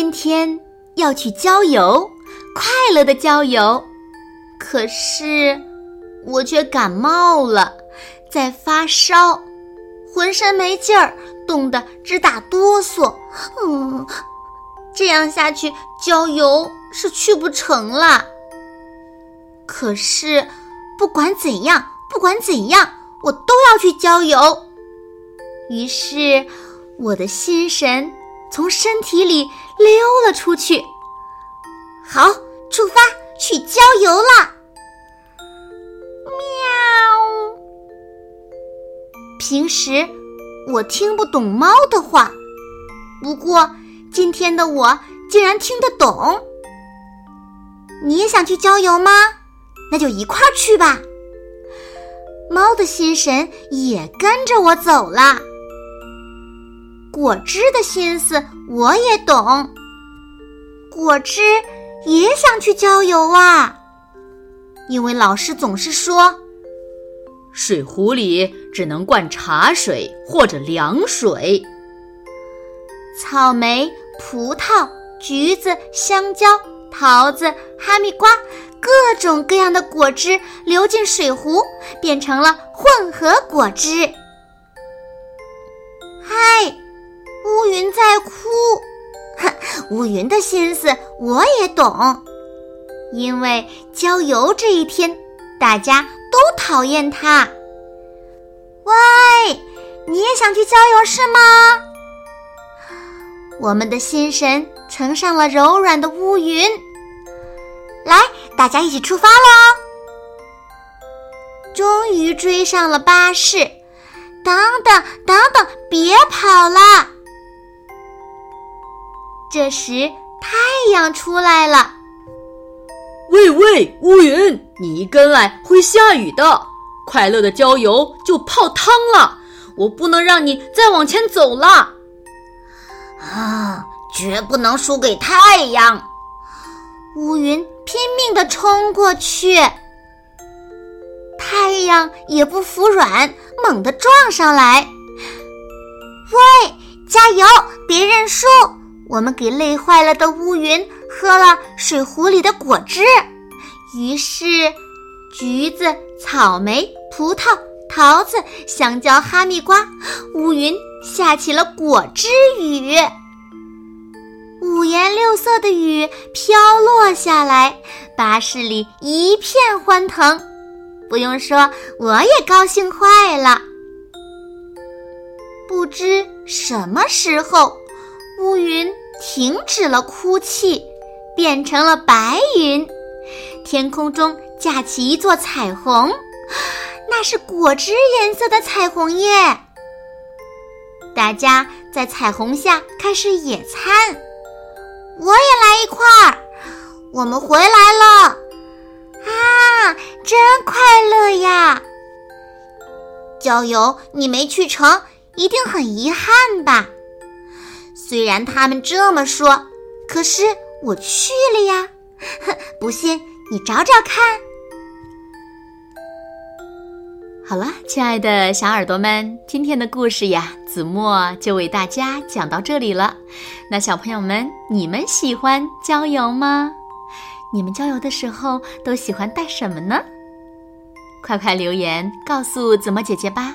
今天要去郊游，快乐的郊游。可是我却感冒了，在发烧，浑身没劲儿，冻得直打哆嗦。嗯，这样下去郊游是去不成了。可是不管怎样，不管怎样，我都要去郊游。于是我的心神从身体里。溜了出去，好，出发去郊游了。喵！平时我听不懂猫的话，不过今天的我竟然听得懂。你也想去郊游吗？那就一块儿去吧。猫的心神也跟着我走了。果汁的心思我也懂，果汁也想去郊游啊。因为老师总是说，水壶里只能灌茶水或者凉水。草莓、葡萄、橘子、香蕉、桃子、哈密瓜，各种各样的果汁流进水壶，变成了混合果汁。嗨！乌云在哭，哼，乌云的心思我也懂，因为郊游这一天，大家都讨厌它。喂，你也想去郊游是吗？我们的心神乘上了柔软的乌云，来，大家一起出发喽！终于追上了巴士，等等等等，别跑了！这时，太阳出来了。喂喂，乌云，你一跟来会下雨的。快乐的郊游就泡汤了，我不能让你再往前走了。啊，绝不能输给太阳！乌云拼命地冲过去，太阳也不服软，猛地撞上来。喂，加油，别认输！我们给累坏了的乌云喝了水壶里的果汁，于是橘子、草莓、葡萄、桃子、香蕉、哈密瓜，乌云下起了果汁雨。五颜六色的雨飘落下来，巴士里一片欢腾。不用说，我也高兴坏了。不知什么时候。云停止了哭泣，变成了白云。天空中架起一座彩虹，那是果汁颜色的彩虹耶！大家在彩虹下开始野餐，我也来一块儿。我们回来了，啊，真快乐呀！郊游你没去成，一定很遗憾吧？虽然他们这么说，可是我去了呀！哼，不信你找找看。好了，亲爱的小耳朵们，今天的故事呀，子墨就为大家讲到这里了。那小朋友们，你们喜欢郊游吗？你们郊游的时候都喜欢带什么呢？快快留言告诉子墨姐姐吧。